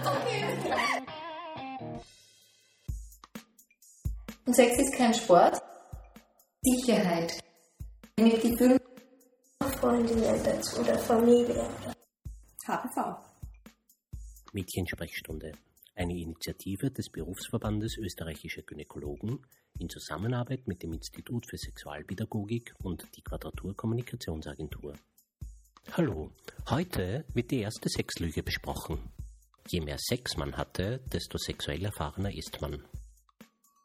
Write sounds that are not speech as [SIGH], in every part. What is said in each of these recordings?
okay. Und Sex ist kein Sport. Sicherheit. Mit Gefühlen. Freundinnen dazu oder Familie. HPV. Mädchensprechstunde. Eine Initiative des Berufsverbandes österreichischer Gynäkologen in Zusammenarbeit mit dem Institut für Sexualpädagogik und die Quadratur Kommunikationsagentur. Hallo, heute wird die erste Sexlüge besprochen. Je mehr Sex man hatte, desto sexuell erfahrener ist man.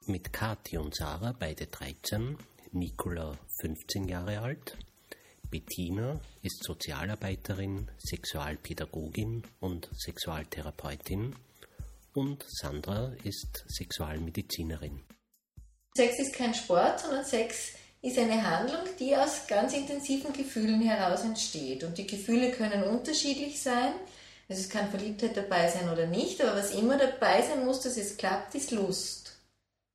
Mit Kathi und Sarah, beide 13, Nicola 15 Jahre alt, Bettina ist Sozialarbeiterin, Sexualpädagogin und Sexualtherapeutin und Sandra ist Sexualmedizinerin. Sex ist kein Sport, sondern Sex ist eine Handlung, die aus ganz intensiven Gefühlen heraus entsteht. Und die Gefühle können unterschiedlich sein. Also es kann Verliebtheit dabei sein oder nicht, aber was immer dabei sein muss, dass es klappt, ist Lust.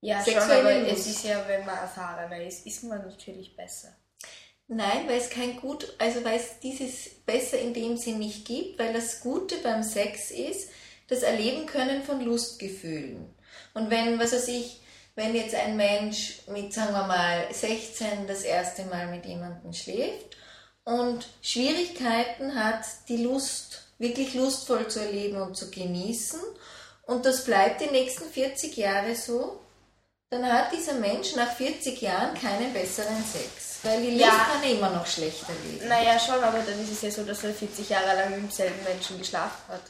Ja, schon, aber Lust. es ist ja, wenn man erfahrener ist, ist man natürlich besser. Nein, weil es kein Gut, also weil es dieses Besser in dem Sinn nicht gibt, weil das Gute beim Sex ist, das Erleben können von Lustgefühlen. Und wenn, was weiß ich, wenn jetzt ein Mensch mit, sagen wir mal, 16 das erste Mal mit jemandem schläft und Schwierigkeiten hat, die Lust wirklich lustvoll zu erleben und zu genießen und das bleibt die nächsten 40 Jahre so, dann hat dieser Mensch nach 40 Jahren keinen besseren Sex. Weil die Lust ja. kann immer noch schlechter leben. Naja, schon, aber dann ist es ja so, dass er 40 Jahre lang mit demselben Menschen geschlafen hat.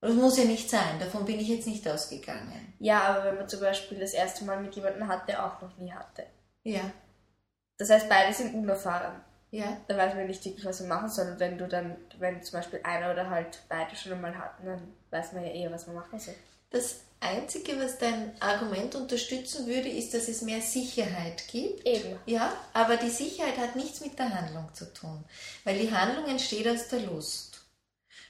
Das muss ja nicht sein, davon bin ich jetzt nicht ausgegangen. Ja, aber wenn man zum Beispiel das erste Mal mit jemandem hat, der auch noch nie hatte. Ja. Das heißt, beide sind unerfahren. Ja. Dann weiß man nicht wirklich, was man machen soll. Und wenn du dann, wenn zum Beispiel einer oder halt beide schon einmal hatten, dann weiß man ja eher, was man machen soll. Das Einzige, was dein Argument unterstützen würde, ist, dass es mehr Sicherheit gibt. Eben. Ja, aber die Sicherheit hat nichts mit der Handlung zu tun, weil die Handlung entsteht aus der Lust.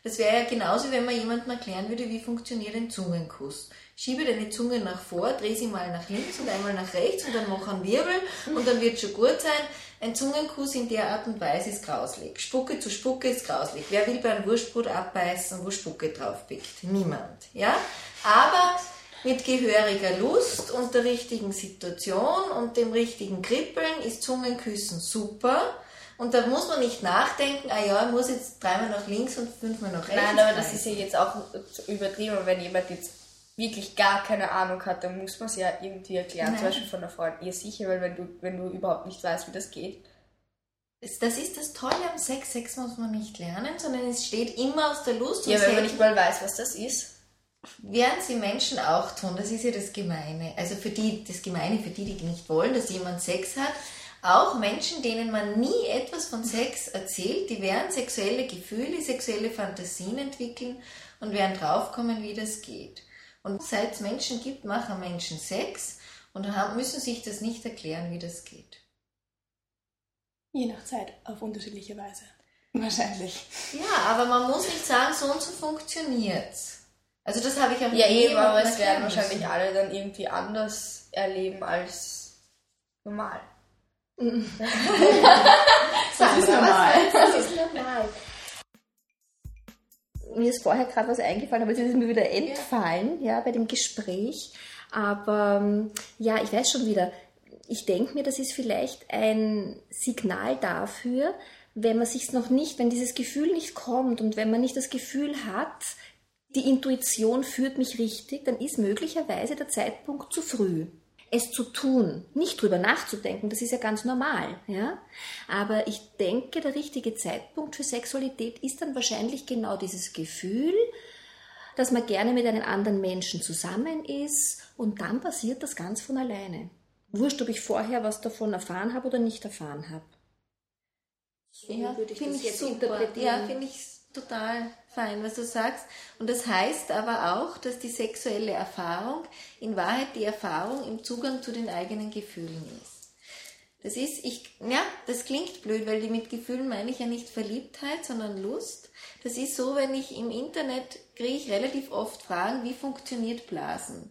Das wäre ja genauso, wenn man jemandem erklären würde, wie funktioniert ein Zungenkuss. Schiebe deine Zunge nach vor, dreh sie mal nach links und einmal nach rechts und dann mach einen Wirbel und dann wird schon gut sein. Ein Zungenkuss in der Art und Weise ist grauslich. Spucke zu Spucke ist grauslich. Wer will bei einem Wurstbrot abbeißen, wo Spucke drauf pickt? Niemand. Ja? Aber mit gehöriger Lust und der richtigen Situation und dem richtigen Kribbeln ist Zungenküssen super. Und da muss man nicht nachdenken, ah ja, ich muss jetzt dreimal nach links und fünfmal nach rechts. Nein, aber das ist ja jetzt auch übertrieben. Wenn jemand jetzt wirklich gar keine Ahnung hat, dann muss man es ja irgendwie erklären, Nein. zum Beispiel von der Freundin. Ihr sicher, weil wenn du, wenn du überhaupt nicht weißt, wie das geht. Das ist das Tolle am Sex. Sex muss man nicht lernen, sondern es steht immer aus der Lust. Ja, wenn man nicht mal weiß, was das ist. Werden sie Menschen auch tun, das ist ja das Gemeine. Also für die, das Gemeine für die, die nicht wollen, dass jemand Sex hat. Auch Menschen, denen man nie etwas von Sex erzählt, die werden sexuelle Gefühle, sexuelle Fantasien entwickeln und werden draufkommen, wie das geht. Und seit es Menschen gibt, machen Menschen Sex und haben, müssen sich das nicht erklären, wie das geht. Je nach Zeit, auf unterschiedliche Weise. Wahrscheinlich. Ja, aber man muss nicht sagen, so und so funktioniert Also das habe ich auch Ja, eben, aber es werden wahrscheinlich alle dann irgendwie anders erleben als normal. [LAUGHS] das ist normal. Das ist normal mir ist vorher gerade was eingefallen, aber es ist mir wieder entfallen, ja, bei dem Gespräch. Aber ja, ich weiß schon wieder, ich denke mir, das ist vielleicht ein Signal dafür, wenn man sich noch nicht, wenn dieses Gefühl nicht kommt und wenn man nicht das Gefühl hat, die Intuition führt mich richtig, dann ist möglicherweise der Zeitpunkt zu früh es zu tun, nicht drüber nachzudenken, das ist ja ganz normal, ja. Aber ich denke, der richtige Zeitpunkt für Sexualität ist dann wahrscheinlich genau dieses Gefühl, dass man gerne mit einem anderen Menschen zusammen ist und dann passiert das ganz von alleine. Wurscht, ob ich vorher was davon erfahren habe oder nicht erfahren habe. So ja, würde ich das jetzt super. interpretieren. Ja, finde ich total fein, was du sagst. Und das heißt aber auch, dass die sexuelle Erfahrung in Wahrheit die Erfahrung im Zugang zu den eigenen Gefühlen ist. Das ist, ich, ja, das klingt blöd, weil die mit Gefühlen meine ich ja nicht Verliebtheit, sondern Lust. Das ist so, wenn ich im Internet kriege ich relativ oft Fragen, wie funktioniert Blasen?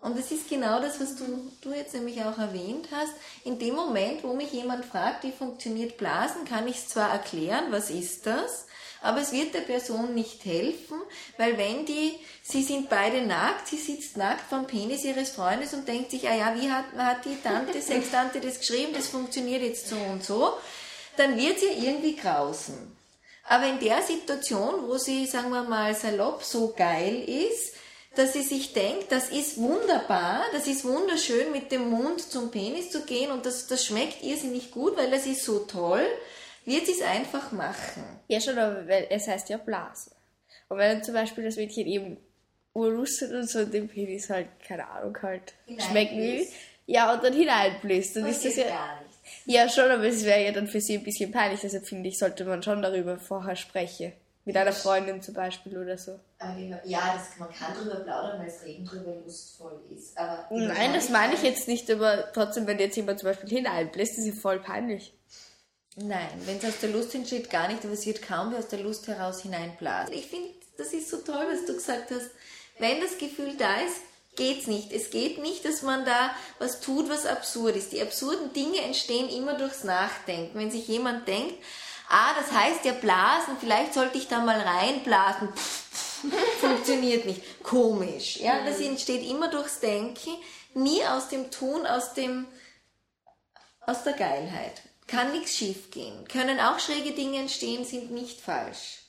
Und das ist genau das, was du, du jetzt nämlich auch erwähnt hast. In dem Moment, wo mich jemand fragt, wie funktioniert Blasen, kann ich es zwar erklären, was ist das, aber es wird der Person nicht helfen, weil wenn die, sie sind beide nackt, sie sitzt nackt vom Penis ihres Freundes und denkt sich, ah ja, wie hat, hat die Tante, Sextante das geschrieben, das funktioniert jetzt so und so, dann wird sie irgendwie grausen. Aber in der Situation, wo sie, sagen wir mal, salopp so geil ist, dass sie sich denkt, das ist wunderbar, das ist wunderschön, mit dem Mund zum Penis zu gehen und das, das schmeckt irrsinnig gut, weil das ist so toll, wird sie es einfach machen. Ja, schon, aber weil es heißt ja Blasen. Und wenn zum Beispiel das Mädchen eben urlustet und so den Penis halt, keine Ahnung, halt schmecken will, ja, und dann hineinbläst, dann ist das ja. Gar nicht. Ja, schon, aber es wäre ja dann für sie ein bisschen peinlich, deshalb finde ich, sollte man schon darüber vorher sprechen. Mit einer Freundin zum Beispiel oder so. Ja, das, man kann drüber plaudern, weil es Reden drüber lustvoll ist. Aber Nein, das meine ich jetzt nicht, aber trotzdem, wenn jetzt jemand zum Beispiel hineinbläst, ist es voll peinlich. Nein, wenn es aus der Lust entsteht, gar nicht, aber es wird kaum wie aus der Lust heraus hineinblasen. Ich finde, das ist so toll, was du gesagt hast. Wenn das Gefühl da ist, geht's nicht. Es geht nicht, dass man da was tut, was absurd ist. Die absurden Dinge entstehen immer durchs Nachdenken. Wenn sich jemand denkt, ah, das heißt ja blasen, vielleicht sollte ich da mal reinblasen. [LAUGHS] Funktioniert nicht. Komisch. Ja, das entsteht immer durchs Denken, nie aus dem Tun, aus dem aus der Geilheit. Kann nichts schief gehen. Können auch schräge Dinge entstehen, sind nicht falsch.